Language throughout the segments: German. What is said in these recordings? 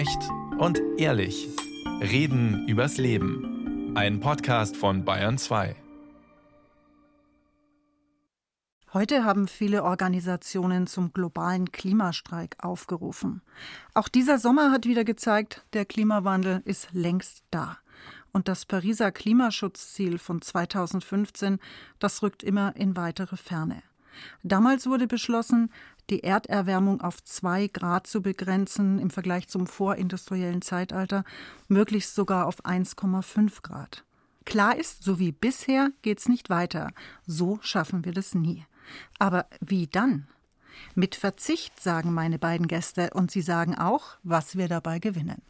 Echt und ehrlich. Reden übers Leben. Ein Podcast von Bayern 2. Heute haben viele Organisationen zum globalen Klimastreik aufgerufen. Auch dieser Sommer hat wieder gezeigt, der Klimawandel ist längst da. Und das Pariser Klimaschutzziel von 2015, das rückt immer in weitere Ferne. Damals wurde beschlossen, die Erderwärmung auf zwei Grad zu begrenzen im Vergleich zum vorindustriellen Zeitalter, möglichst sogar auf 1,5 Grad. Klar ist, so wie bisher geht's nicht weiter. So schaffen wir das nie. Aber wie dann? Mit Verzicht sagen meine beiden Gäste und sie sagen auch, was wir dabei gewinnen.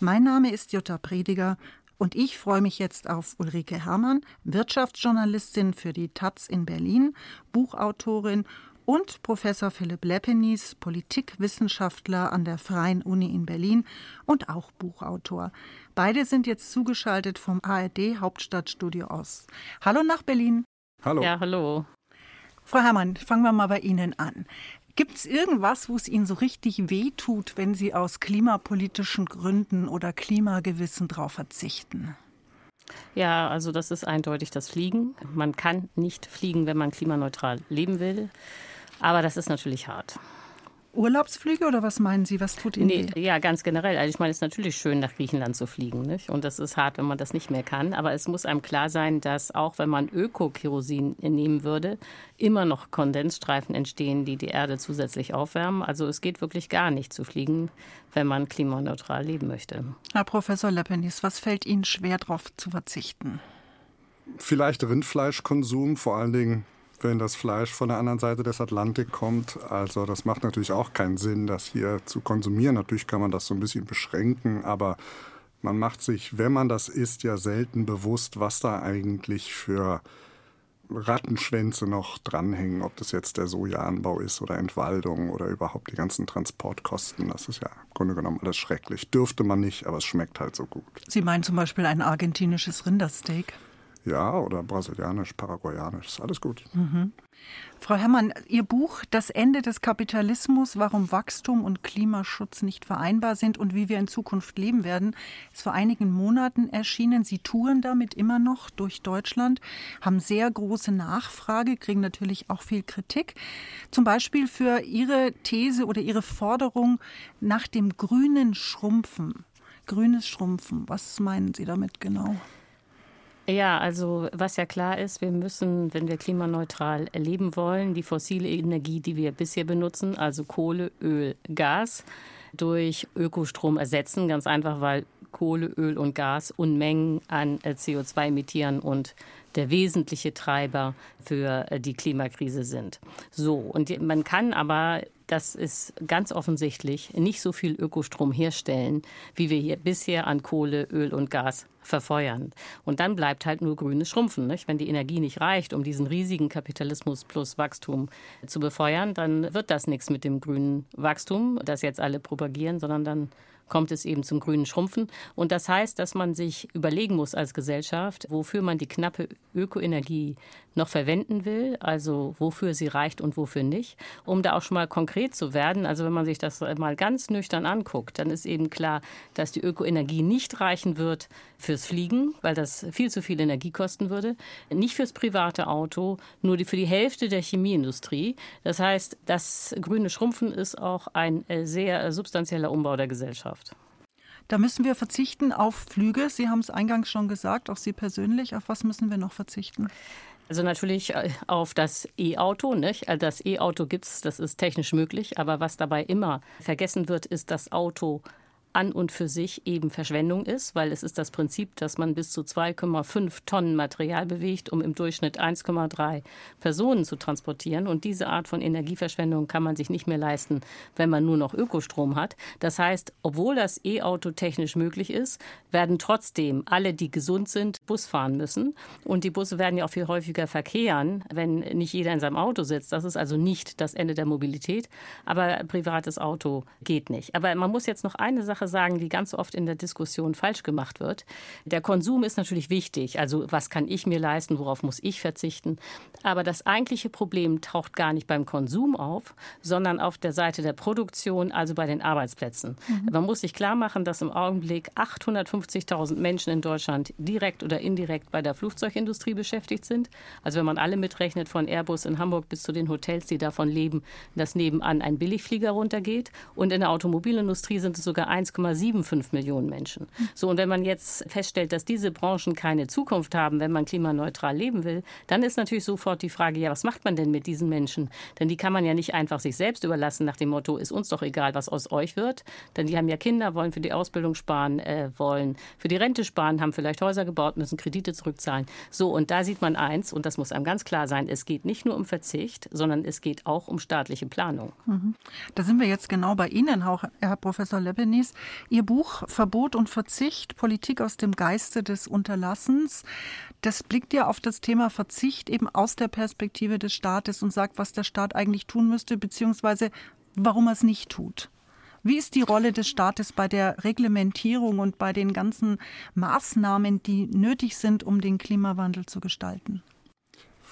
Mein Name ist Jutta Prediger und ich freue mich jetzt auf Ulrike Herrmann, Wirtschaftsjournalistin für die Taz in Berlin, Buchautorin und Professor Philipp Leppenis, Politikwissenschaftler an der Freien Uni in Berlin und auch Buchautor. Beide sind jetzt zugeschaltet vom ARD Hauptstadtstudio aus. Hallo nach Berlin. Hallo. Ja, hallo. Frau Herrmann, fangen wir mal bei Ihnen an. Gibt es irgendwas, wo es Ihnen so richtig wehtut, wenn Sie aus klimapolitischen Gründen oder Klimagewissen darauf verzichten? Ja, also das ist eindeutig das Fliegen. Man kann nicht fliegen, wenn man klimaneutral leben will. Aber das ist natürlich hart. Urlaubsflüge oder was meinen Sie? Was tut Ihnen nee, weh? Ja, ganz generell. Also ich meine, es ist natürlich schön, nach Griechenland zu fliegen. Nicht? Und das ist hart, wenn man das nicht mehr kann. Aber es muss einem klar sein, dass auch wenn man Öko-Kerosin nehmen würde, immer noch Kondensstreifen entstehen, die die Erde zusätzlich aufwärmen. Also es geht wirklich gar nicht zu fliegen, wenn man klimaneutral leben möchte. Herr Professor Leppenis, was fällt Ihnen schwer, darauf zu verzichten? Vielleicht Rindfleischkonsum, vor allen Dingen wenn das Fleisch von der anderen Seite des Atlantik kommt. Also das macht natürlich auch keinen Sinn, das hier zu konsumieren. Natürlich kann man das so ein bisschen beschränken, aber man macht sich, wenn man das isst, ja selten bewusst, was da eigentlich für Rattenschwänze noch dranhängen, ob das jetzt der Sojaanbau ist oder Entwaldung oder überhaupt die ganzen Transportkosten. Das ist ja im Grunde genommen alles schrecklich. Dürfte man nicht, aber es schmeckt halt so gut. Sie meinen zum Beispiel ein argentinisches Rindersteak? Ja, oder brasilianisch, paraguayanisch, ist alles gut. Mhm. Frau Herrmann, Ihr Buch Das Ende des Kapitalismus, warum Wachstum und Klimaschutz nicht vereinbar sind und wie wir in Zukunft leben werden, ist vor einigen Monaten erschienen. Sie touren damit immer noch durch Deutschland, haben sehr große Nachfrage, kriegen natürlich auch viel Kritik. Zum Beispiel für Ihre These oder Ihre Forderung nach dem grünen Schrumpfen. Grünes Schrumpfen, was meinen Sie damit genau? Ja, also was ja klar ist, wir müssen, wenn wir klimaneutral leben wollen, die fossile Energie, die wir bisher benutzen, also Kohle, Öl, Gas, durch Ökostrom ersetzen. Ganz einfach, weil Kohle, Öl und Gas Unmengen an äh, CO2 emittieren und der wesentliche Treiber für äh, die Klimakrise sind. So, und man kann aber das ist ganz offensichtlich nicht so viel Ökostrom herstellen, wie wir hier bisher an Kohle, Öl und Gas verfeuern. Und dann bleibt halt nur grünes Schrumpfen. Nicht? Wenn die Energie nicht reicht, um diesen riesigen Kapitalismus plus Wachstum zu befeuern, dann wird das nichts mit dem grünen Wachstum, das jetzt alle propagieren, sondern dann kommt es eben zum grünen Schrumpfen. Und das heißt, dass man sich überlegen muss als Gesellschaft, wofür man die knappe Ökoenergie noch verwenden will, also wofür sie reicht und wofür nicht, um da auch schon mal konkret zu werden. Also wenn man sich das mal ganz nüchtern anguckt, dann ist eben klar, dass die Ökoenergie nicht reichen wird fürs Fliegen, weil das viel zu viel Energie kosten würde, nicht fürs private Auto, nur für die Hälfte der Chemieindustrie. Das heißt, das grüne Schrumpfen ist auch ein äh, sehr substanzieller Umbau der Gesellschaft. Da müssen wir verzichten auf Flüge. Sie haben es eingangs schon gesagt, auch Sie persönlich. Auf was müssen wir noch verzichten? Also natürlich äh, auf das E-Auto. Nicht? Also das E-Auto gibt es, das ist technisch möglich. Aber was dabei immer vergessen wird, ist das Auto an und für sich eben Verschwendung ist, weil es ist das Prinzip, dass man bis zu 2,5 Tonnen Material bewegt, um im Durchschnitt 1,3 Personen zu transportieren. Und diese Art von Energieverschwendung kann man sich nicht mehr leisten, wenn man nur noch Ökostrom hat. Das heißt, obwohl das E-Auto technisch möglich ist, werden trotzdem alle, die gesund sind, Bus fahren müssen. Und die Busse werden ja auch viel häufiger verkehren, wenn nicht jeder in seinem Auto sitzt. Das ist also nicht das Ende der Mobilität. Aber privates Auto geht nicht. Aber man muss jetzt noch eine Sache Sache sagen, die ganz oft in der Diskussion falsch gemacht wird. Der Konsum ist natürlich wichtig. Also was kann ich mir leisten, worauf muss ich verzichten? Aber das eigentliche Problem taucht gar nicht beim Konsum auf, sondern auf der Seite der Produktion, also bei den Arbeitsplätzen. Mhm. Man muss sich klar machen, dass im Augenblick 850.000 Menschen in Deutschland direkt oder indirekt bei der Flugzeugindustrie beschäftigt sind. Also wenn man alle mitrechnet, von Airbus in Hamburg bis zu den Hotels, die davon leben, dass nebenan ein Billigflieger runtergeht. Und in der Automobilindustrie sind es sogar 1,75 Millionen Menschen. So, und wenn man jetzt feststellt, dass diese Branchen keine Zukunft haben, wenn man klimaneutral leben will, dann ist natürlich sofort die Frage, ja, was macht man denn mit diesen Menschen? Denn die kann man ja nicht einfach sich selbst überlassen nach dem Motto, ist uns doch egal, was aus euch wird. Denn die haben ja Kinder, wollen für die Ausbildung sparen, äh, wollen für die Rente sparen, haben vielleicht Häuser gebaut, müssen Kredite zurückzahlen. So, und da sieht man eins, und das muss einem ganz klar sein, es geht nicht nur um Verzicht, sondern es geht auch um staatliche Planung. Mhm. Da sind wir jetzt genau bei Ihnen, Herr Professor Lebenis. Ihr Buch Verbot und Verzicht, Politik aus dem Geiste des Unterlassens, das blickt ja auf das Thema Verzicht eben aus der Perspektive des Staates und sagt, was der Staat eigentlich tun müsste, beziehungsweise warum er es nicht tut. Wie ist die Rolle des Staates bei der Reglementierung und bei den ganzen Maßnahmen, die nötig sind, um den Klimawandel zu gestalten?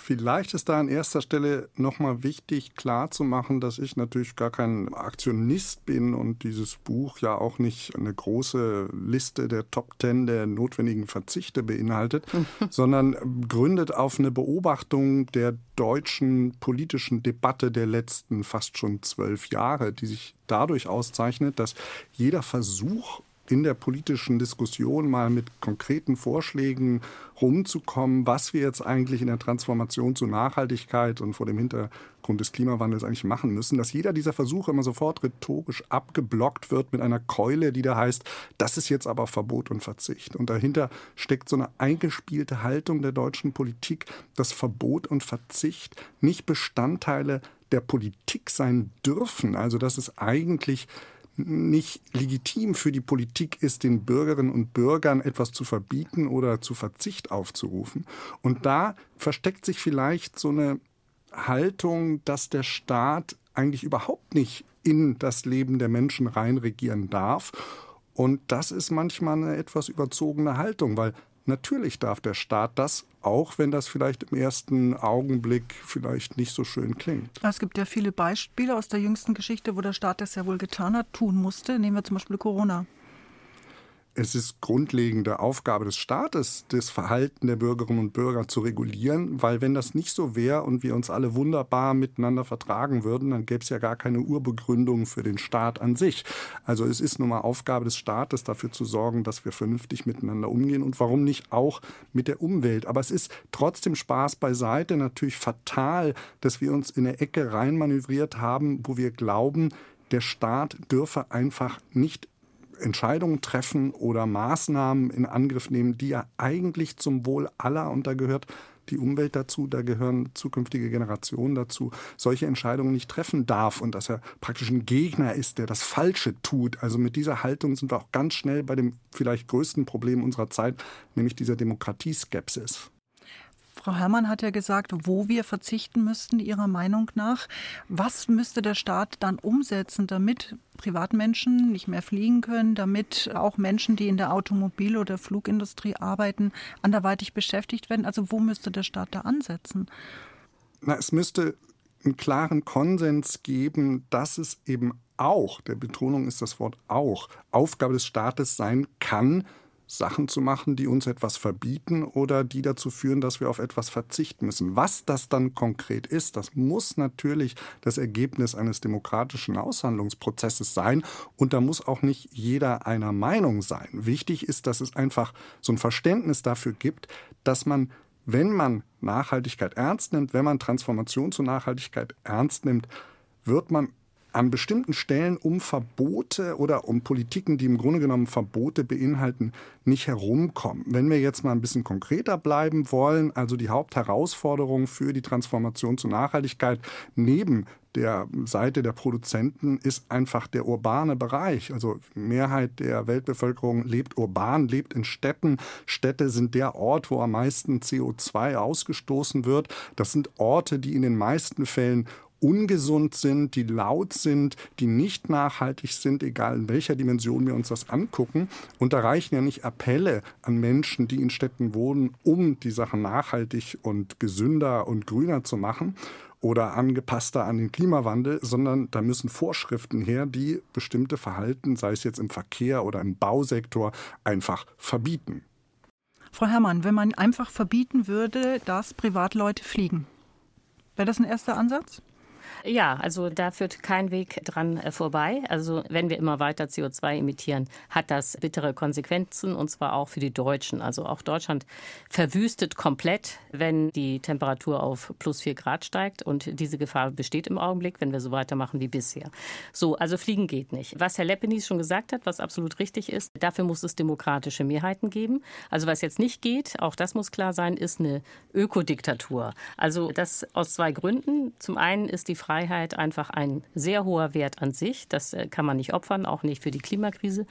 Vielleicht ist da an erster Stelle nochmal wichtig klarzumachen, dass ich natürlich gar kein Aktionist bin und dieses Buch ja auch nicht eine große Liste der Top Ten der notwendigen Verzichte beinhaltet, sondern gründet auf eine Beobachtung der deutschen politischen Debatte der letzten fast schon zwölf Jahre, die sich dadurch auszeichnet, dass jeder Versuch, in der politischen Diskussion mal mit konkreten Vorschlägen rumzukommen, was wir jetzt eigentlich in der Transformation zur Nachhaltigkeit und vor dem Hintergrund des Klimawandels eigentlich machen müssen, dass jeder dieser Versuche immer sofort rhetorisch abgeblockt wird mit einer Keule, die da heißt, das ist jetzt aber Verbot und Verzicht. Und dahinter steckt so eine eingespielte Haltung der deutschen Politik, dass Verbot und Verzicht nicht Bestandteile der Politik sein dürfen. Also dass es eigentlich nicht legitim für die Politik ist, den Bürgerinnen und Bürgern etwas zu verbieten oder zu Verzicht aufzurufen. Und da versteckt sich vielleicht so eine Haltung, dass der Staat eigentlich überhaupt nicht in das Leben der Menschen reinregieren darf. Und das ist manchmal eine etwas überzogene Haltung, weil Natürlich darf der Staat das, auch wenn das vielleicht im ersten Augenblick vielleicht nicht so schön klingt. Es gibt ja viele Beispiele aus der jüngsten Geschichte, wo der Staat das ja wohl getan hat, tun musste. Nehmen wir zum Beispiel Corona es ist grundlegende Aufgabe des Staates, das Verhalten der Bürgerinnen und Bürger zu regulieren, weil wenn das nicht so wäre und wir uns alle wunderbar miteinander vertragen würden, dann gäbe es ja gar keine Urbegründung für den Staat an sich. Also es ist nun mal Aufgabe des Staates, dafür zu sorgen, dass wir vernünftig miteinander umgehen und warum nicht auch mit der Umwelt. Aber es ist trotzdem Spaß beiseite natürlich fatal, dass wir uns in eine Ecke reinmanövriert haben, wo wir glauben, der Staat dürfe einfach nicht Entscheidungen treffen oder Maßnahmen in Angriff nehmen, die ja eigentlich zum Wohl aller, und da gehört die Umwelt dazu, da gehören zukünftige Generationen dazu, solche Entscheidungen nicht treffen darf und dass er praktisch ein Gegner ist, der das Falsche tut. Also mit dieser Haltung sind wir auch ganz schnell bei dem vielleicht größten Problem unserer Zeit, nämlich dieser Demokratieskepsis. Frau Herrmann hat ja gesagt, wo wir verzichten müssten, Ihrer Meinung nach. Was müsste der Staat dann umsetzen, damit Privatmenschen nicht mehr fliegen können, damit auch Menschen, die in der Automobil- oder Flugindustrie arbeiten, anderweitig beschäftigt werden? Also wo müsste der Staat da ansetzen? Na, es müsste einen klaren Konsens geben, dass es eben auch, der Betonung ist das Wort auch, Aufgabe des Staates sein kann, Sachen zu machen, die uns etwas verbieten oder die dazu führen, dass wir auf etwas verzichten müssen. Was das dann konkret ist, das muss natürlich das Ergebnis eines demokratischen Aushandlungsprozesses sein und da muss auch nicht jeder einer Meinung sein. Wichtig ist, dass es einfach so ein Verständnis dafür gibt, dass man wenn man Nachhaltigkeit ernst nimmt, wenn man Transformation zur Nachhaltigkeit ernst nimmt, wird man an bestimmten Stellen um Verbote oder um Politiken, die im Grunde genommen Verbote beinhalten, nicht herumkommen. Wenn wir jetzt mal ein bisschen konkreter bleiben wollen, also die Hauptherausforderung für die Transformation zur Nachhaltigkeit neben der Seite der Produzenten ist einfach der urbane Bereich. Also Mehrheit der Weltbevölkerung lebt urban, lebt in Städten. Städte sind der Ort, wo am meisten CO2 ausgestoßen wird. Das sind Orte, die in den meisten Fällen ungesund sind, die laut sind, die nicht nachhaltig sind, egal in welcher Dimension wir uns das angucken. Und da reichen ja nicht Appelle an Menschen, die in Städten wohnen, um die Sachen nachhaltig und gesünder und grüner zu machen oder angepasster an den Klimawandel, sondern da müssen Vorschriften her, die bestimmte Verhalten, sei es jetzt im Verkehr oder im Bausektor, einfach verbieten. Frau Herrmann, wenn man einfach verbieten würde, dass Privatleute fliegen, wäre das ein erster Ansatz? Ja, also da führt kein Weg dran äh, vorbei. Also wenn wir immer weiter CO2 emittieren, hat das bittere Konsequenzen und zwar auch für die Deutschen. Also auch Deutschland verwüstet komplett, wenn die Temperatur auf plus vier Grad steigt und diese Gefahr besteht im Augenblick, wenn wir so weitermachen wie bisher. So, also fliegen geht nicht. Was Herr Leppenis schon gesagt hat, was absolut richtig ist, dafür muss es demokratische Mehrheiten geben. Also was jetzt nicht geht, auch das muss klar sein, ist eine Ökodiktatur. Also das aus zwei Gründen. Zum einen ist die Frage, Freiheit einfach ein sehr hoher Wert an sich. Das äh, kann man nicht opfern, auch nicht für die Klimakrise.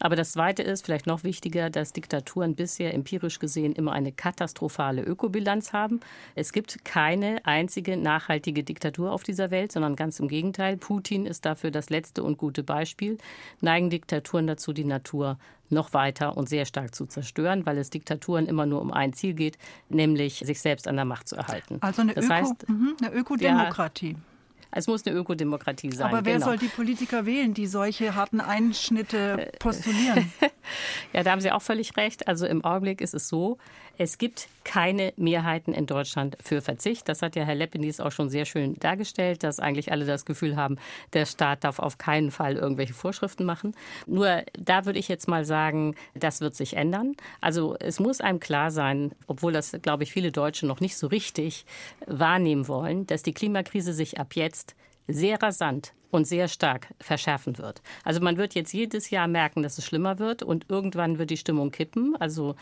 Aber das Zweite ist vielleicht noch wichtiger, dass Diktaturen bisher empirisch gesehen immer eine katastrophale Ökobilanz haben. Es gibt keine einzige nachhaltige Diktatur auf dieser Welt, sondern ganz im Gegenteil. Putin ist dafür das letzte und gute Beispiel. Neigen Diktaturen dazu, die Natur noch weiter und sehr stark zu zerstören, weil es Diktaturen immer nur um ein Ziel geht, nämlich sich selbst an der Macht zu erhalten. Also eine, das Öko, heißt, mhm, eine Ökodemokratie. Ja, es muss eine Ökodemokratie sein. Aber wer genau. soll die Politiker wählen, die solche harten Einschnitte postulieren? ja, da haben Sie auch völlig recht. Also im Augenblick ist es so, es gibt keine Mehrheiten in Deutschland für Verzicht. Das hat ja Herr Leppenis auch schon sehr schön dargestellt, dass eigentlich alle das Gefühl haben, der Staat darf auf keinen Fall irgendwelche Vorschriften machen. Nur da würde ich jetzt mal sagen, das wird sich ändern. Also es muss einem klar sein, obwohl das, glaube ich, viele Deutsche noch nicht so richtig wahrnehmen wollen, dass die Klimakrise sich ab jetzt sehr rasant und sehr stark verschärfen wird. Also man wird jetzt jedes Jahr merken, dass es schlimmer wird und irgendwann wird die Stimmung kippen. Also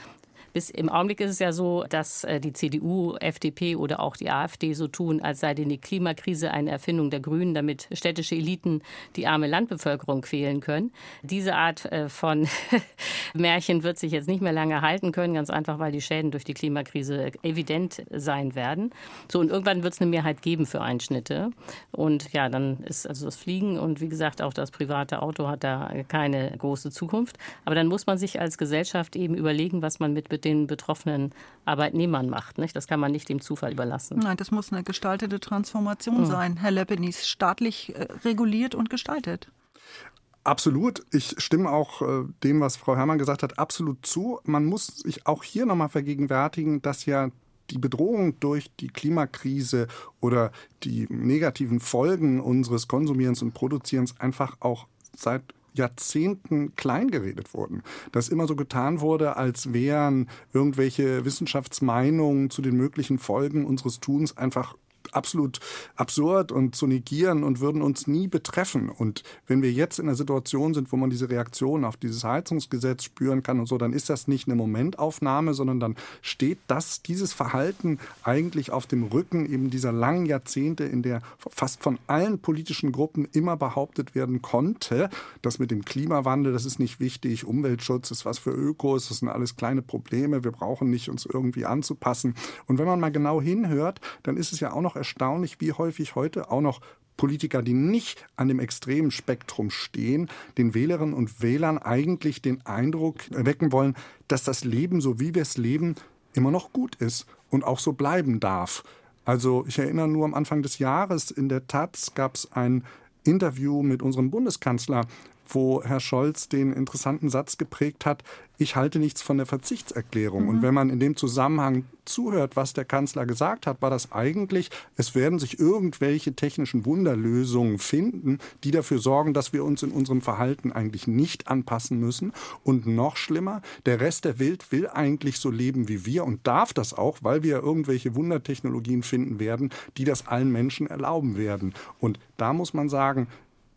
bis im Augenblick ist es ja so, dass äh, die CDU, FDP oder auch die AfD so tun, als sei denn die Klimakrise eine Erfindung der Grünen, damit städtische Eliten die arme Landbevölkerung quälen können. Diese Art äh, von Märchen wird sich jetzt nicht mehr lange halten können, ganz einfach, weil die Schäden durch die Klimakrise evident sein werden. So, und irgendwann wird es eine Mehrheit geben für Einschnitte. Und ja, dann ist also das Fliegen und wie gesagt, auch das private Auto hat da keine große Zukunft. Aber dann muss man sich als Gesellschaft eben überlegen, was man mit den betroffenen Arbeitnehmern macht. Nicht? Das kann man nicht dem Zufall überlassen. Nein, das muss eine gestaltete Transformation mhm. sein, Herr Leppenis, staatlich äh, reguliert und gestaltet. Absolut. Ich stimme auch äh, dem, was Frau Herrmann gesagt hat, absolut zu. Man muss sich auch hier nochmal vergegenwärtigen, dass ja die Bedrohung durch die Klimakrise oder die negativen Folgen unseres Konsumierens und Produzierens einfach auch seit Jahrzehnten kleingeredet wurden. Dass immer so getan wurde, als wären irgendwelche Wissenschaftsmeinungen zu den möglichen Folgen unseres Tuns einfach absolut absurd und zu negieren und würden uns nie betreffen. Und wenn wir jetzt in einer Situation sind, wo man diese Reaktion auf dieses Heizungsgesetz spüren kann und so, dann ist das nicht eine Momentaufnahme, sondern dann steht das, dieses Verhalten eigentlich auf dem Rücken eben dieser langen Jahrzehnte, in der fast von allen politischen Gruppen immer behauptet werden konnte, dass mit dem Klimawandel, das ist nicht wichtig, Umweltschutz ist was für Ökos, das sind alles kleine Probleme, wir brauchen nicht uns irgendwie anzupassen. Und wenn man mal genau hinhört, dann ist es ja auch noch erstaunlich, wie häufig heute auch noch Politiker, die nicht an dem extremen Spektrum stehen, den Wählerinnen und Wählern eigentlich den Eindruck wecken wollen, dass das Leben, so wie wir es leben, immer noch gut ist und auch so bleiben darf. Also ich erinnere nur am Anfang des Jahres in der Taz gab es ein Interview mit unserem Bundeskanzler, wo Herr Scholz den interessanten Satz geprägt hat, ich halte nichts von der Verzichtserklärung. Mhm. Und wenn man in dem Zusammenhang zuhört, was der Kanzler gesagt hat, war das eigentlich, es werden sich irgendwelche technischen Wunderlösungen finden, die dafür sorgen, dass wir uns in unserem Verhalten eigentlich nicht anpassen müssen. Und noch schlimmer, der Rest der Welt will eigentlich so leben wie wir und darf das auch, weil wir irgendwelche Wundertechnologien finden werden, die das allen Menschen erlauben werden. Und da muss man sagen,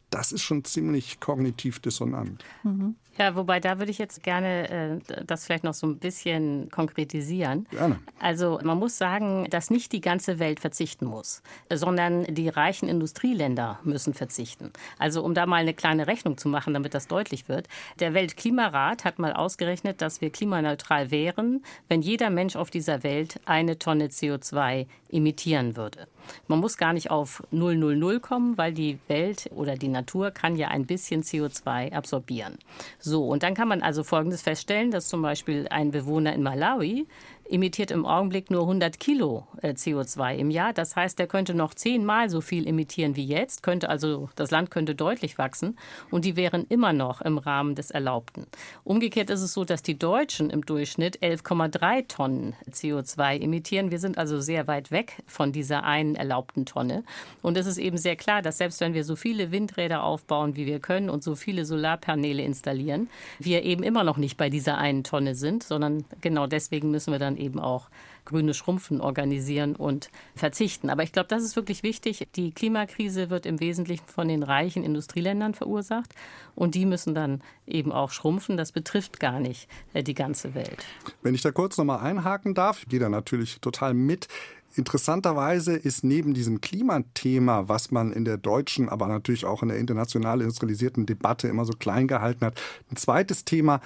das ist schon ziemlich kognitiv dissonant. Mhm. Ja, wobei da würde ich jetzt gerne äh, das vielleicht noch so ein bisschen konkretisieren. Gerne. Also man muss sagen, dass nicht die ganze Welt verzichten muss, sondern die reichen Industrieländer müssen verzichten. Also um da mal eine kleine Rechnung zu machen, damit das deutlich wird. Der Weltklimarat hat mal ausgerechnet, dass wir klimaneutral wären, wenn jeder Mensch auf dieser Welt eine Tonne CO2 emittieren würde. Man muss gar nicht auf 000 kommen, weil die Welt oder die Natur kann ja ein bisschen CO2 absorbieren. So, und dann kann man also Folgendes feststellen, dass zum Beispiel ein Bewohner in Malawi emittiert im Augenblick nur 100 Kilo äh, CO2 im Jahr. Das heißt, der könnte noch zehnmal so viel emittieren wie jetzt, könnte also das Land könnte deutlich wachsen und die wären immer noch im Rahmen des Erlaubten. Umgekehrt ist es so, dass die Deutschen im Durchschnitt 11,3 Tonnen CO2 emittieren. Wir sind also sehr weit weg von dieser einen erlaubten Tonne. Und es ist eben sehr klar, dass selbst wenn wir so viele Windräder aufbauen, wie wir können und so viele Solarpaneele installieren, wir eben immer noch nicht bei dieser einen Tonne sind, sondern genau deswegen müssen wir dann eben auch grüne Schrumpfen organisieren und verzichten. Aber ich glaube, das ist wirklich wichtig. Die Klimakrise wird im Wesentlichen von den reichen Industrieländern verursacht und die müssen dann eben auch schrumpfen. Das betrifft gar nicht äh, die ganze Welt. Wenn ich da kurz noch mal einhaken darf, ich gehe da natürlich total mit. Interessanterweise ist neben diesem Klimathema, was man in der deutschen, aber natürlich auch in der international industrialisierten Debatte immer so klein gehalten hat, ein zweites Thema,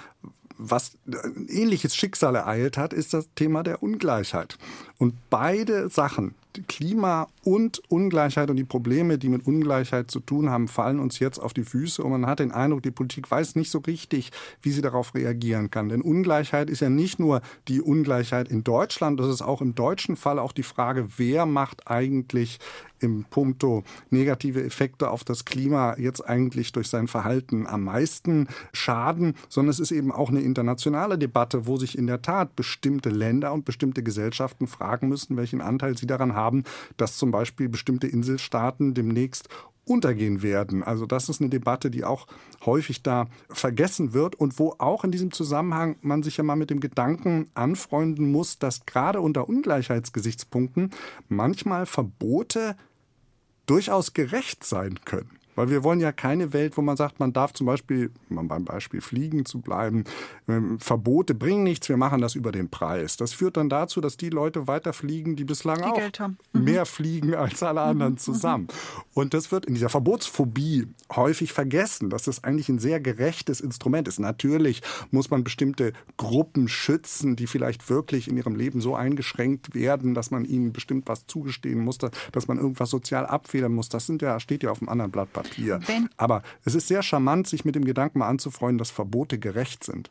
was ein ähnliches Schicksal ereilt hat, ist das Thema der Ungleichheit. Und beide Sachen, Klima und Ungleichheit und die Probleme, die mit Ungleichheit zu tun haben, fallen uns jetzt auf die Füße und man hat den Eindruck, die Politik weiß nicht so richtig, wie sie darauf reagieren kann. Denn Ungleichheit ist ja nicht nur die Ungleichheit in Deutschland, das ist auch im deutschen Fall auch die Frage, wer macht eigentlich im Punkto negative Effekte auf das Klima jetzt eigentlich durch sein Verhalten am meisten schaden, sondern es ist eben auch eine internationale Debatte, wo sich in der Tat bestimmte Länder und bestimmte Gesellschaften fragen müssen, welchen Anteil sie daran haben, dass zum Beispiel bestimmte Inselstaaten demnächst untergehen werden. Also das ist eine Debatte, die auch häufig da vergessen wird und wo auch in diesem Zusammenhang man sich ja mal mit dem Gedanken anfreunden muss, dass gerade unter Ungleichheitsgesichtspunkten manchmal Verbote durchaus gerecht sein können. Weil wir wollen ja keine Welt, wo man sagt, man darf zum Beispiel, um beim Beispiel Fliegen zu bleiben, ähm, Verbote bringen nichts, wir machen das über den Preis. Das führt dann dazu, dass die Leute weiter fliegen, die bislang die auch mhm. mehr fliegen als alle anderen mhm. zusammen. Und das wird in dieser Verbotsphobie häufig vergessen, dass das eigentlich ein sehr gerechtes Instrument ist. Natürlich muss man bestimmte Gruppen schützen, die vielleicht wirklich in ihrem Leben so eingeschränkt werden, dass man ihnen bestimmt was zugestehen muss, dass man irgendwas sozial abfedern muss. Das sind ja, steht ja auf dem anderen Blatt Papier. Wenn Aber es ist sehr charmant, sich mit dem Gedanken mal anzufreunden, dass Verbote gerecht sind.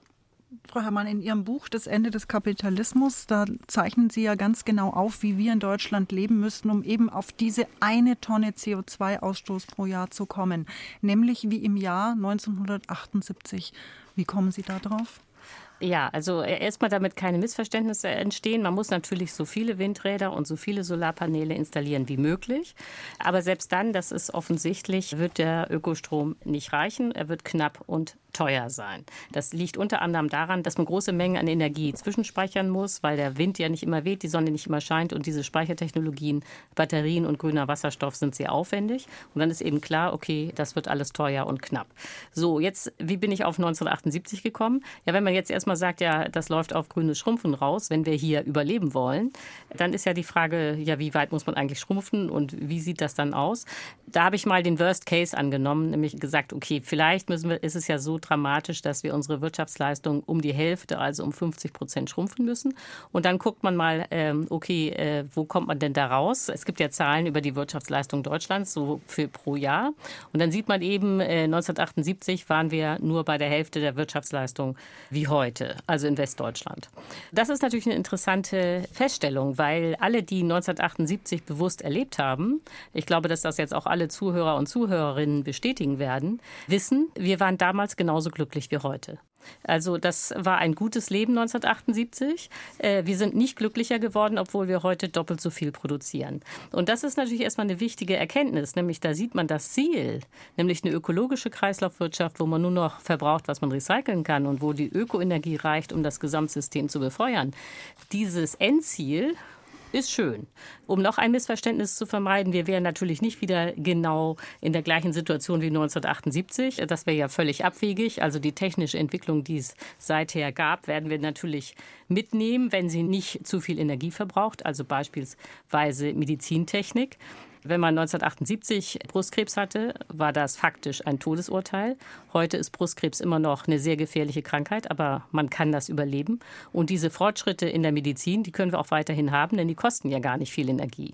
Frau Herrmann, in Ihrem Buch Das Ende des Kapitalismus, da zeichnen Sie ja ganz genau auf, wie wir in Deutschland leben müssten, um eben auf diese eine Tonne CO2-Ausstoß pro Jahr zu kommen, nämlich wie im Jahr 1978. Wie kommen Sie da drauf? Ja, also äh, erstmal damit keine Missverständnisse entstehen. Man muss natürlich so viele Windräder und so viele Solarpaneele installieren wie möglich. Aber selbst dann, das ist offensichtlich, wird der Ökostrom nicht reichen. Er wird knapp und teuer sein. Das liegt unter anderem daran, dass man große Mengen an Energie zwischenspeichern muss, weil der Wind ja nicht immer weht, die Sonne nicht immer scheint und diese Speichertechnologien, Batterien und grüner Wasserstoff sind sehr aufwendig. Und dann ist eben klar, okay, das wird alles teuer und knapp. So, jetzt, wie bin ich auf 1978 gekommen? Ja, wenn man jetzt erstmal sagt, ja, das läuft auf grünes Schrumpfen raus, wenn wir hier überleben wollen, dann ist ja die Frage, ja, wie weit muss man eigentlich schrumpfen und wie sieht das dann aus? Da habe ich mal den Worst Case angenommen, nämlich gesagt, okay, vielleicht müssen wir, ist es ja so dramatisch, dass wir unsere Wirtschaftsleistung um die Hälfte, also um 50 Prozent schrumpfen müssen. Und dann guckt man mal, ähm, okay, äh, wo kommt man denn da raus? Es gibt ja Zahlen über die Wirtschaftsleistung Deutschlands, so für pro Jahr. Und dann sieht man eben, 1978 äh, waren wir nur bei der Hälfte der Wirtschaftsleistung wie heute, also in Westdeutschland. Das ist natürlich eine interessante Feststellung, weil alle, die 1978 bewusst erlebt haben, ich glaube, dass das jetzt auch alle Zuhörer und Zuhörerinnen bestätigen werden, wissen, wir waren damals genau genauso glücklich wie heute. Also das war ein gutes Leben 1978. Äh, wir sind nicht glücklicher geworden, obwohl wir heute doppelt so viel produzieren. Und das ist natürlich erstmal eine wichtige Erkenntnis, nämlich da sieht man das Ziel, nämlich eine ökologische Kreislaufwirtschaft, wo man nur noch verbraucht, was man recyceln kann und wo die Ökoenergie reicht, um das Gesamtsystem zu befeuern. Dieses Endziel ist schön. Um noch ein Missverständnis zu vermeiden, wir wären natürlich nicht wieder genau in der gleichen Situation wie 1978. Das wäre ja völlig abwegig. Also die technische Entwicklung, die es seither gab, werden wir natürlich mitnehmen, wenn sie nicht zu viel Energie verbraucht, also beispielsweise Medizintechnik. Wenn man 1978 Brustkrebs hatte, war das faktisch ein Todesurteil. Heute ist Brustkrebs immer noch eine sehr gefährliche Krankheit, aber man kann das überleben. Und diese Fortschritte in der Medizin, die können wir auch weiterhin haben, denn die kosten ja gar nicht viel Energie.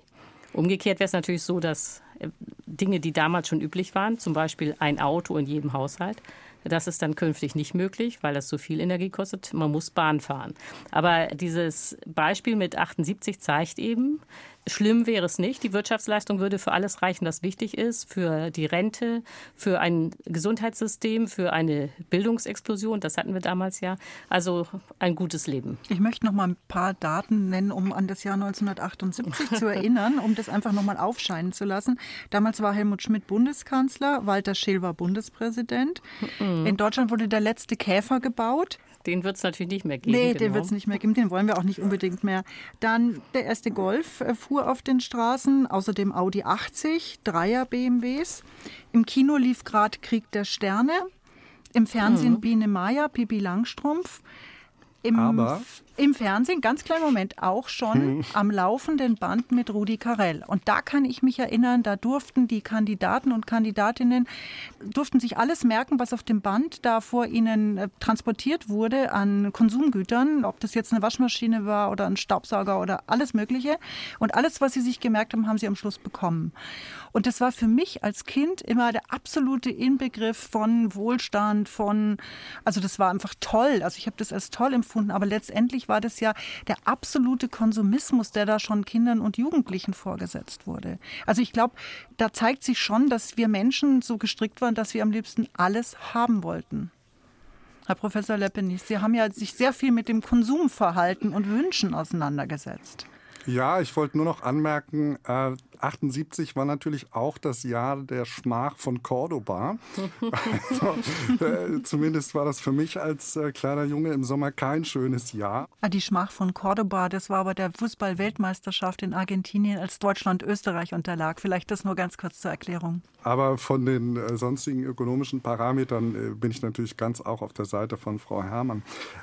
Umgekehrt wäre es natürlich so, dass äh, Dinge, die damals schon üblich waren, zum Beispiel ein Auto in jedem Haushalt, das ist dann künftig nicht möglich, weil das so viel Energie kostet. Man muss Bahn fahren. Aber dieses Beispiel mit 78 zeigt eben, Schlimm wäre es nicht. Die Wirtschaftsleistung würde für alles reichen, was wichtig ist, für die Rente, für ein Gesundheitssystem, für eine Bildungsexplosion. Das hatten wir damals ja. Also ein gutes Leben. Ich möchte noch mal ein paar Daten nennen, um an das Jahr 1978 zu erinnern, um das einfach noch mal aufscheinen zu lassen. Damals war Helmut Schmidt Bundeskanzler, Walter Scheel war Bundespräsident. Mhm. In Deutschland wurde der letzte Käfer gebaut. Den wird es natürlich nicht mehr geben. Nee, genau. den wird es nicht mehr geben. Den wollen wir auch nicht unbedingt mehr. Dann der erste Golf äh, fuhr auf den Straßen, außerdem Audi 80, Dreier BMWs. Im Kino lief gerade Krieg der Sterne. Im Fernsehen mhm. Biene Maya, Pipi Langstrumpf. Im, Aber im Fernsehen, ganz kleinen Moment, auch schon mhm. am laufenden Band mit Rudi Carell. Und da kann ich mich erinnern, da durften die Kandidaten und Kandidatinnen, durften sich alles merken, was auf dem Band da vor ihnen äh, transportiert wurde an Konsumgütern, ob das jetzt eine Waschmaschine war oder ein Staubsauger oder alles Mögliche. Und alles, was sie sich gemerkt haben, haben sie am Schluss bekommen. Und das war für mich als Kind immer der absolute Inbegriff von Wohlstand, von, also das war einfach toll. Also ich habe das als toll empfunden, aber letztendlich war das ja der absolute Konsumismus, der da schon Kindern und Jugendlichen vorgesetzt wurde. Also ich glaube, da zeigt sich schon, dass wir Menschen so gestrickt waren, dass wir am liebsten alles haben wollten. Herr Professor Leppenis, Sie haben ja sich sehr viel mit dem Konsumverhalten und Wünschen auseinandergesetzt. Ja, ich wollte nur noch anmerken, äh, 78 war natürlich auch das Jahr der Schmach von Cordoba. also, äh, zumindest war das für mich als äh, kleiner Junge im Sommer kein schönes Jahr. Ah, die Schmach von Cordoba, das war aber der Fußball-Weltmeisterschaft in Argentinien, als Deutschland Österreich unterlag. Vielleicht das nur ganz kurz zur Erklärung. Aber von den äh, sonstigen ökonomischen Parametern äh, bin ich natürlich ganz auch auf der Seite von Frau Herrmann.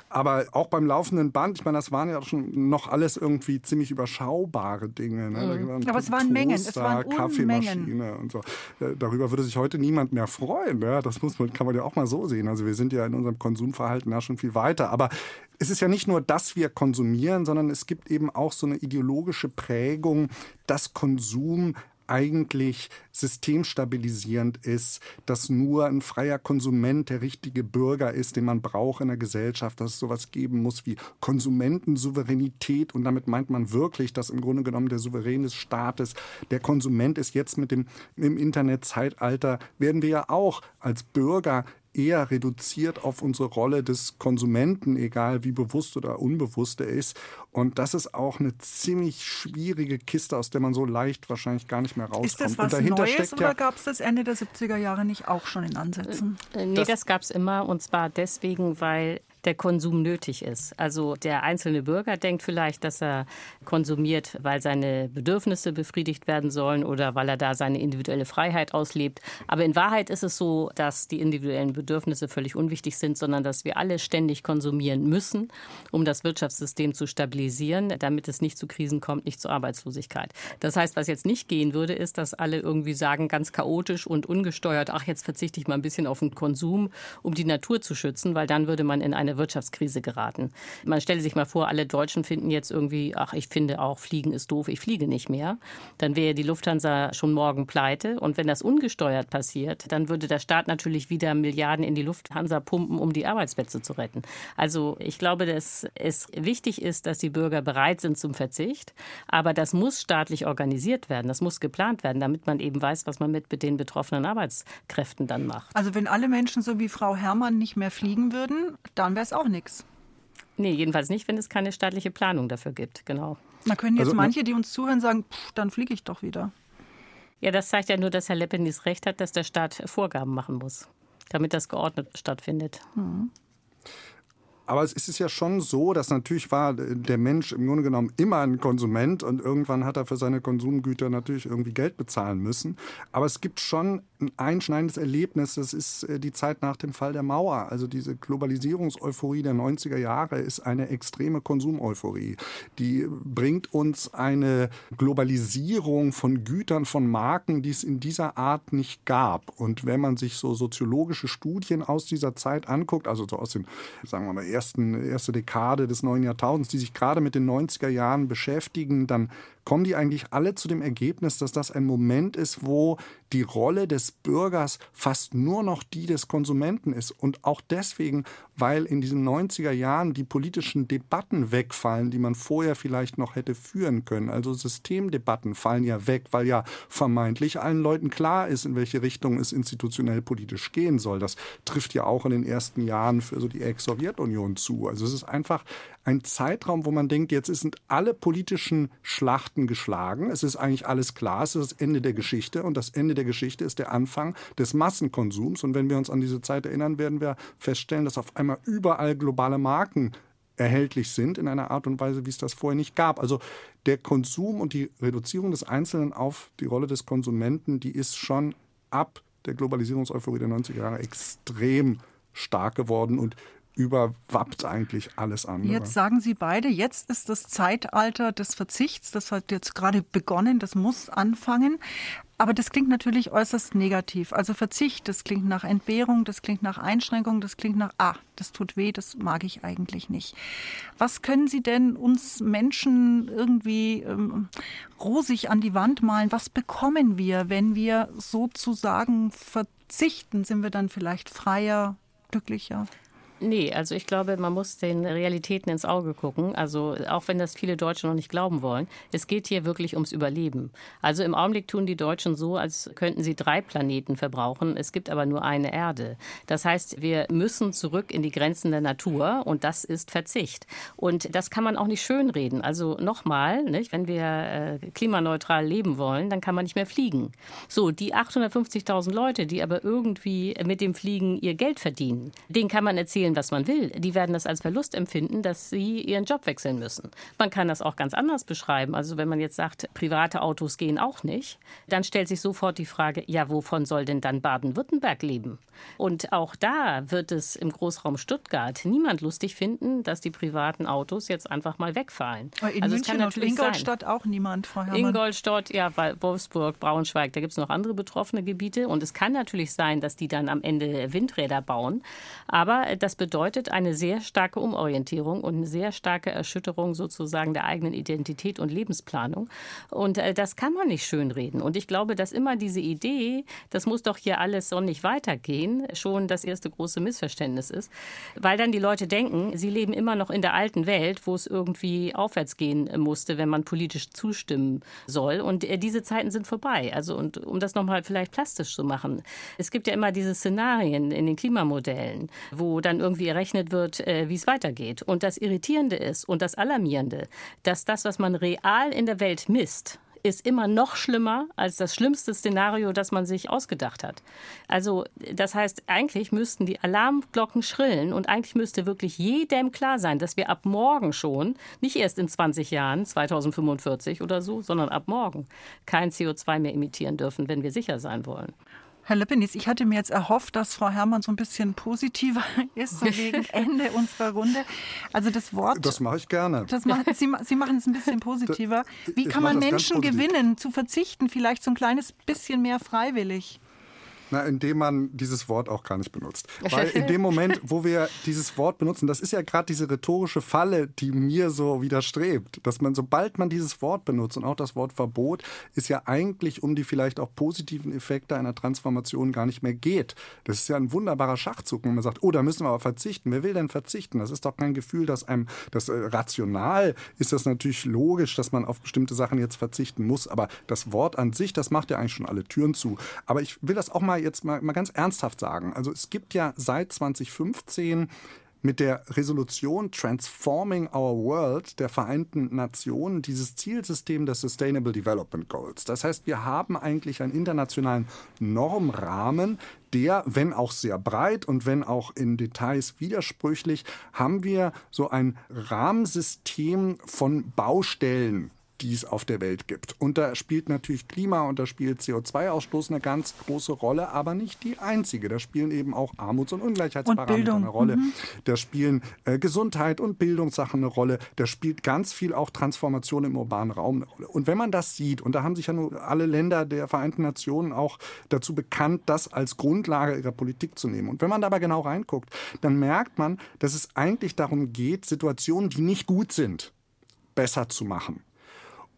Aber auch beim laufenden Band, ich meine, das waren ja schon noch alles irgendwie ziemlich überschaubare Dinge. Ne? Mhm. Aber es waren Mengen. Waren Kaffeemaschine und so. Äh, darüber würde sich heute niemand mehr freuen. Ja, das muss man, kann man ja auch mal so sehen. Also wir sind ja in unserem Konsumverhalten ja schon viel weiter. Aber es ist ja nicht nur, dass wir konsumieren, sondern es gibt eben auch so eine ideologische Prägung, dass Konsum eigentlich systemstabilisierend ist, dass nur ein freier Konsument der richtige Bürger ist, den man braucht in der Gesellschaft, dass es sowas geben muss wie Konsumentensouveränität und damit meint man wirklich, dass im Grunde genommen der Souverän des Staates der Konsument ist. Jetzt mit dem im Internetzeitalter werden wir ja auch als Bürger eher reduziert auf unsere Rolle des Konsumenten, egal wie bewusst oder unbewusst er ist. Und das ist auch eine ziemlich schwierige Kiste, aus der man so leicht wahrscheinlich gar nicht mehr rauskommt. Ist das was Neues oder gab es das Ende der 70er Jahre nicht auch schon in Ansätzen? Äh, nee, das, das gab es immer und zwar deswegen, weil der Konsum nötig ist. Also der einzelne Bürger denkt vielleicht, dass er konsumiert, weil seine Bedürfnisse befriedigt werden sollen oder weil er da seine individuelle Freiheit auslebt. Aber in Wahrheit ist es so, dass die individuellen Bedürfnisse völlig unwichtig sind, sondern dass wir alle ständig konsumieren müssen, um das Wirtschaftssystem zu stabilisieren, damit es nicht zu Krisen kommt, nicht zu Arbeitslosigkeit. Das heißt, was jetzt nicht gehen würde, ist, dass alle irgendwie sagen, ganz chaotisch und ungesteuert, ach, jetzt verzichte ich mal ein bisschen auf den Konsum, um die Natur zu schützen, weil dann würde man in eine Wirtschaftskrise geraten. Man stelle sich mal vor, alle Deutschen finden jetzt irgendwie, ach, ich finde auch, Fliegen ist doof, ich fliege nicht mehr. Dann wäre die Lufthansa schon morgen pleite. Und wenn das ungesteuert passiert, dann würde der Staat natürlich wieder Milliarden in die Lufthansa pumpen, um die Arbeitsplätze zu retten. Also ich glaube, dass es wichtig ist, dass die Bürger bereit sind zum Verzicht. Aber das muss staatlich organisiert werden, das muss geplant werden, damit man eben weiß, was man mit, den betroffenen Arbeitskräften dann macht. Also wenn alle Menschen so wie Frau Herrmann nicht mehr fliegen würden, dann wäre es auch nichts. Nee, jedenfalls nicht, wenn es keine staatliche Planung dafür gibt, genau. Da können jetzt also, manche, die uns zuhören, sagen, pff, dann fliege ich doch wieder. Ja, das zeigt ja nur, dass Herr Leppenis recht hat, dass der Staat Vorgaben machen muss, damit das geordnet stattfindet. Mhm. Aber es ist ja schon so, dass natürlich war der Mensch im Grunde genommen immer ein Konsument und irgendwann hat er für seine Konsumgüter natürlich irgendwie Geld bezahlen müssen. Aber es gibt schon ein einschneidendes Erlebnis, das ist äh, die Zeit nach dem Fall der Mauer. Also diese Globalisierungseuphorie der 90er Jahre ist eine extreme Konsumeuphorie. Die bringt uns eine Globalisierung von Gütern, von Marken, die es in dieser Art nicht gab. Und wenn man sich so soziologische Studien aus dieser Zeit anguckt, also so aus den, sagen wir mal, ersten, erste Dekade des neuen Jahrtausends, die sich gerade mit den 90er Jahren beschäftigen, dann kommen die eigentlich alle zu dem Ergebnis, dass das ein Moment ist, wo die Rolle des Bürgers fast nur noch die des Konsumenten ist. Und auch deswegen, weil in diesen 90er Jahren die politischen Debatten wegfallen, die man vorher vielleicht noch hätte führen können. Also Systemdebatten fallen ja weg, weil ja vermeintlich allen Leuten klar ist, in welche Richtung es institutionell politisch gehen soll. Das trifft ja auch in den ersten Jahren für so die Ex-Sowjetunion zu. Also es ist einfach ein Zeitraum, wo man denkt, jetzt sind alle politischen Schlachten geschlagen. Es ist eigentlich alles klar. Es ist das Ende der Geschichte. Und das Ende der Geschichte ist der Anfang des Massenkonsums. Und wenn wir uns an diese Zeit erinnern, werden wir feststellen, dass auf einmal überall globale Marken erhältlich sind in einer Art und Weise, wie es das vorher nicht gab. Also der Konsum und die Reduzierung des Einzelnen auf die Rolle des Konsumenten, die ist schon ab der Globalisierungseuphorie der 90er Jahre extrem stark geworden und überwappt eigentlich alles andere. Jetzt sagen Sie beide, jetzt ist das Zeitalter des Verzichts, das hat jetzt gerade begonnen, das muss anfangen. Aber das klingt natürlich äußerst negativ. Also Verzicht, das klingt nach Entbehrung, das klingt nach Einschränkung, das klingt nach, ah, das tut weh, das mag ich eigentlich nicht. Was können Sie denn uns Menschen irgendwie ähm, rosig an die Wand malen? Was bekommen wir, wenn wir sozusagen verzichten? Sind wir dann vielleicht freier, glücklicher? Nee, also ich glaube, man muss den Realitäten ins Auge gucken. Also auch wenn das viele Deutsche noch nicht glauben wollen, es geht hier wirklich ums Überleben. Also im Augenblick tun die Deutschen so, als könnten sie drei Planeten verbrauchen. Es gibt aber nur eine Erde. Das heißt, wir müssen zurück in die Grenzen der Natur und das ist Verzicht. Und das kann man auch nicht schönreden. Also nochmal, wenn wir äh, klimaneutral leben wollen, dann kann man nicht mehr fliegen. So, die 850.000 Leute, die aber irgendwie mit dem Fliegen ihr Geld verdienen, denen kann man erzählen, erzählen, was man will. Die werden das als Verlust empfinden, dass sie ihren Job wechseln müssen. Man kann das auch ganz anders beschreiben. Also wenn man jetzt sagt, private Autos gehen auch nicht, dann stellt sich sofort die Frage, ja, wovon soll denn dann Baden-Württemberg leben? Und auch da wird es im Großraum Stuttgart niemand lustig finden, dass die privaten Autos jetzt einfach mal wegfallen. In also München und Ingolstadt sein. auch niemand, Frau Herrmann. Ingolstadt, ja, Wolfsburg, Braunschweig, da gibt es noch andere betroffene Gebiete. Und es kann natürlich sein, dass die dann am Ende Windräder bauen. Aber das bedeutet eine sehr starke Umorientierung und eine sehr starke Erschütterung sozusagen der eigenen Identität und Lebensplanung. Und äh, das kann man nicht schönreden. Und ich glaube, dass immer diese Idee, das muss doch hier alles sonnig weitergehen, schon das erste große Missverständnis ist. Weil dann die Leute denken, sie leben immer noch in der alten Welt, wo es irgendwie aufwärts gehen musste, wenn man politisch zustimmen soll. Und äh, diese Zeiten sind vorbei. Also, und um das nochmal vielleicht plastisch zu machen. Es gibt ja immer diese Szenarien in den Klimamodellen, wo dann irgendwie errechnet wird, äh, wie es weitergeht. Und das Irritierende ist und das Alarmierende, dass das, was man real in der Welt misst, ist immer noch schlimmer als das schlimmste Szenario, das man sich ausgedacht hat. Also das heißt, eigentlich müssten die Alarmglocken schrillen und eigentlich müsste wirklich jedem klar sein, dass wir ab morgen schon, nicht erst in 20 Jahren, 2045 oder so, sondern ab morgen kein CO2 mehr emittieren dürfen, wenn wir sicher sein wollen. Herr Leppenis, ich hatte mir jetzt erhofft, dass Frau Herrmann so ein bisschen positiver ist, so gegen Ende unserer Runde. Also das Wort. Das mache ich gerne. Das machen, Sie, Sie machen es ein bisschen positiver. Wie kann man Menschen gewinnen, zu verzichten, vielleicht so ein kleines bisschen mehr freiwillig? Na, indem man dieses Wort auch gar nicht benutzt. Weil in dem Moment, wo wir dieses Wort benutzen, das ist ja gerade diese rhetorische Falle, die mir so widerstrebt, dass man, sobald man dieses Wort benutzt und auch das Wort Verbot, ist ja eigentlich um die vielleicht auch positiven Effekte einer Transformation gar nicht mehr geht. Das ist ja ein wunderbarer Schachzug, wenn man sagt, oh, da müssen wir aber verzichten. Wer will denn verzichten? Das ist doch kein Gefühl, dass einem, das äh, rational ist das natürlich logisch, dass man auf bestimmte Sachen jetzt verzichten muss. Aber das Wort an sich, das macht ja eigentlich schon alle Türen zu. Aber ich will das auch mal jetzt mal, mal ganz ernsthaft sagen. Also es gibt ja seit 2015 mit der Resolution Transforming Our World der Vereinten Nationen dieses Zielsystem des Sustainable Development Goals. Das heißt, wir haben eigentlich einen internationalen Normrahmen, der, wenn auch sehr breit und wenn auch in Details widersprüchlich, haben wir so ein Rahmensystem von Baustellen die es auf der Welt gibt. Und da spielt natürlich Klima und da spielt CO2-Ausstoß eine ganz große Rolle, aber nicht die einzige. Da spielen eben auch Armuts- und Ungleichheitsparameter und eine Rolle. Mhm. Da spielen äh, Gesundheit und Bildungssachen eine Rolle. Da spielt ganz viel auch Transformation im urbanen Raum eine Rolle. Und wenn man das sieht, und da haben sich ja nur alle Länder der Vereinten Nationen auch dazu bekannt, das als Grundlage ihrer Politik zu nehmen. Und wenn man dabei genau reinguckt, dann merkt man, dass es eigentlich darum geht, Situationen, die nicht gut sind, besser zu machen.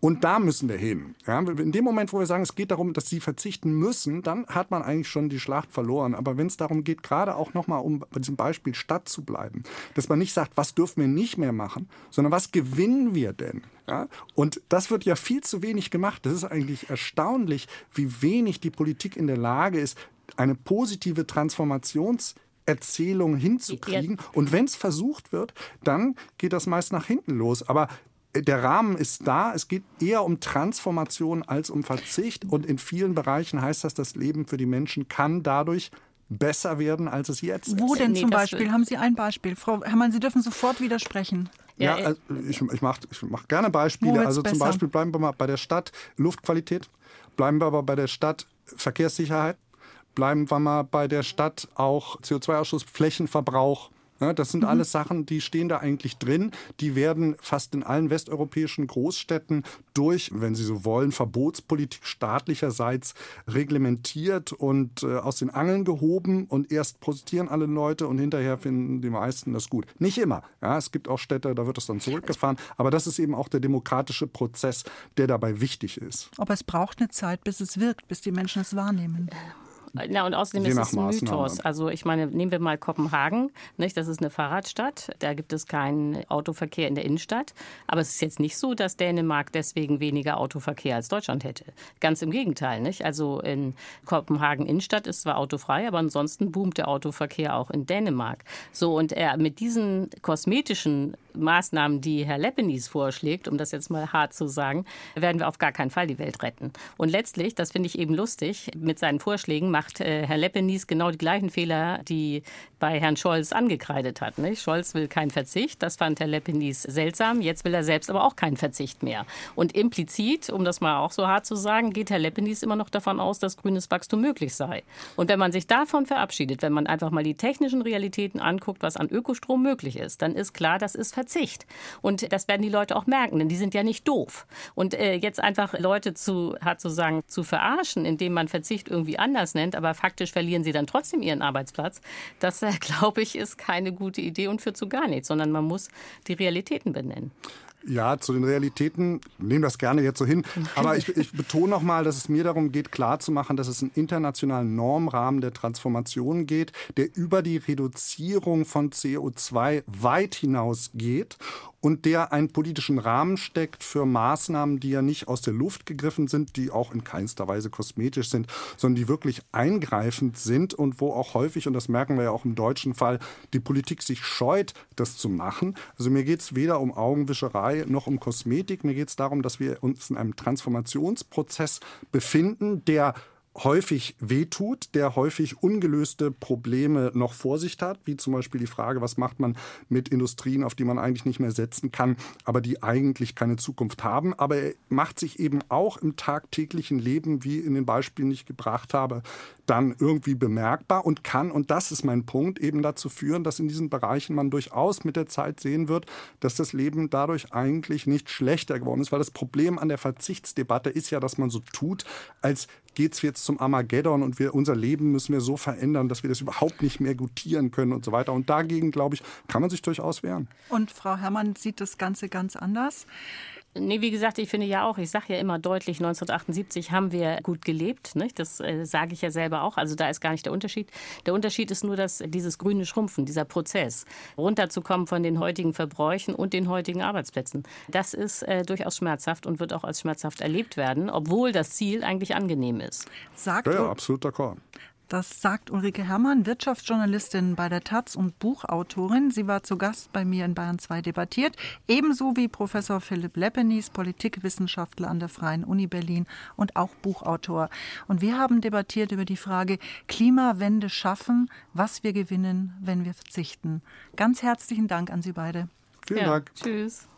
Und da müssen wir hin. Ja, in dem Moment, wo wir sagen, es geht darum, dass sie verzichten müssen, dann hat man eigentlich schon die Schlacht verloren. Aber wenn es darum geht, gerade auch nochmal, um bei diesem Beispiel Stadt zu bleiben, dass man nicht sagt, was dürfen wir nicht mehr machen, sondern was gewinnen wir denn? Ja, und das wird ja viel zu wenig gemacht. Das ist eigentlich erstaunlich, wie wenig die Politik in der Lage ist, eine positive Transformations- Erzählung hinzukriegen. Und wenn es versucht wird, dann geht das meist nach hinten los. Aber der Rahmen ist da. Es geht eher um Transformation als um Verzicht. Und in vielen Bereichen heißt das, das Leben für die Menschen kann dadurch besser werden, als es jetzt ist. Wo denn nee, zum Beispiel? Haben Sie ein Beispiel? Frau Herrmann, Sie dürfen sofort widersprechen. Ja, ja also ich, ich mache ich mach gerne Beispiele. Also zum besser? Beispiel bleiben wir mal bei der Stadt Luftqualität, bleiben wir aber bei der Stadt Verkehrssicherheit, bleiben wir mal bei der Stadt auch CO2-Ausschuss, Flächenverbrauch, ja, das sind mhm. alles Sachen, die stehen da eigentlich drin. Die werden fast in allen westeuropäischen Großstädten durch, wenn Sie so wollen, Verbotspolitik staatlicherseits reglementiert und äh, aus den Angeln gehoben. Und erst protestieren alle Leute und hinterher finden die meisten das gut. Nicht immer. Ja, es gibt auch Städte, da wird es dann zurückgefahren. Aber das ist eben auch der demokratische Prozess, der dabei wichtig ist. Aber es braucht eine Zeit, bis es wirkt, bis die Menschen es wahrnehmen. Na, und außerdem ist es ein Mythos. Also ich meine, nehmen wir mal Kopenhagen, nicht? das ist eine Fahrradstadt, da gibt es keinen Autoverkehr in der Innenstadt. Aber es ist jetzt nicht so, dass Dänemark deswegen weniger Autoverkehr als Deutschland hätte. Ganz im Gegenteil. Nicht? Also in Kopenhagen Innenstadt ist zwar autofrei, aber ansonsten boomt der Autoverkehr auch in Dänemark. So, und er mit diesen kosmetischen Maßnahmen, die Herr Leppenis vorschlägt, um das jetzt mal hart zu sagen, werden wir auf gar keinen Fall die Welt retten. Und letztlich, das finde ich eben lustig, mit seinen Vorschlägen macht äh, Herr Leppenis genau die gleichen Fehler, die bei Herrn Scholz angekreidet hat. Nicht? Scholz will keinen Verzicht, das fand Herr Leppenis seltsam. Jetzt will er selbst aber auch keinen Verzicht mehr. Und implizit, um das mal auch so hart zu sagen, geht Herr Leppenis immer noch davon aus, dass grünes Wachstum möglich sei. Und wenn man sich davon verabschiedet, wenn man einfach mal die technischen Realitäten anguckt, was an Ökostrom möglich ist, dann ist klar, das ist Verzicht. Und das werden die Leute auch merken, denn die sind ja nicht doof. Und äh, jetzt einfach Leute zu, hat zu sagen, zu verarschen, indem man Verzicht irgendwie anders nennt, aber faktisch verlieren sie dann trotzdem ihren Arbeitsplatz, das äh, glaube ich, ist keine gute Idee und führt zu gar nichts, sondern man muss die Realitäten benennen. Ja, zu den Realitäten nehmen das gerne jetzt so hin. Aber ich, ich betone noch mal, dass es mir darum geht, klarzumachen, dass es einen internationalen Normrahmen der Transformation geht, der über die Reduzierung von CO2 weit hinaus geht und der einen politischen Rahmen steckt für Maßnahmen, die ja nicht aus der Luft gegriffen sind, die auch in keinster Weise kosmetisch sind, sondern die wirklich eingreifend sind und wo auch häufig, und das merken wir ja auch im deutschen Fall, die Politik sich scheut, das zu machen. Also mir geht es weder um Augenwischerei noch um Kosmetik, mir geht es darum, dass wir uns in einem Transformationsprozess befinden, der häufig wehtut, der häufig ungelöste Probleme noch vor sich hat, wie zum Beispiel die Frage, was macht man mit Industrien, auf die man eigentlich nicht mehr setzen kann, aber die eigentlich keine Zukunft haben. Aber er macht sich eben auch im tagtäglichen Leben, wie in den Beispielen, die ich gebracht habe, dann irgendwie bemerkbar und kann, und das ist mein Punkt, eben dazu führen, dass in diesen Bereichen man durchaus mit der Zeit sehen wird, dass das Leben dadurch eigentlich nicht schlechter geworden ist, weil das Problem an der Verzichtsdebatte ist ja, dass man so tut, als geht es jetzt zum Armageddon und wir, unser Leben müssen wir so verändern, dass wir das überhaupt nicht mehr gutieren können und so weiter. Und dagegen, glaube ich, kann man sich durchaus wehren. Und Frau Herrmann sieht das Ganze ganz anders. Nee, wie gesagt, ich finde ja auch, ich sage ja immer deutlich, 1978 haben wir gut gelebt. Nicht? Das äh, sage ich ja selber auch. Also da ist gar nicht der Unterschied. Der Unterschied ist nur, dass dieses grüne Schrumpfen, dieser Prozess, runterzukommen von den heutigen Verbräuchen und den heutigen Arbeitsplätzen, das ist äh, durchaus schmerzhaft und wird auch als schmerzhaft erlebt werden, obwohl das Ziel eigentlich angenehm ist. Sagt ja, ja absolut d'accord. Das sagt Ulrike Herrmann, Wirtschaftsjournalistin bei der Taz und Buchautorin. Sie war zu Gast bei mir in Bayern 2 debattiert, ebenso wie Professor Philipp Leppenis, Politikwissenschaftler an der Freien Uni Berlin und auch Buchautor. Und wir haben debattiert über die Frage Klimawende schaffen, was wir gewinnen, wenn wir verzichten. Ganz herzlichen Dank an Sie beide. Vielen ja, Dank. Tschüss.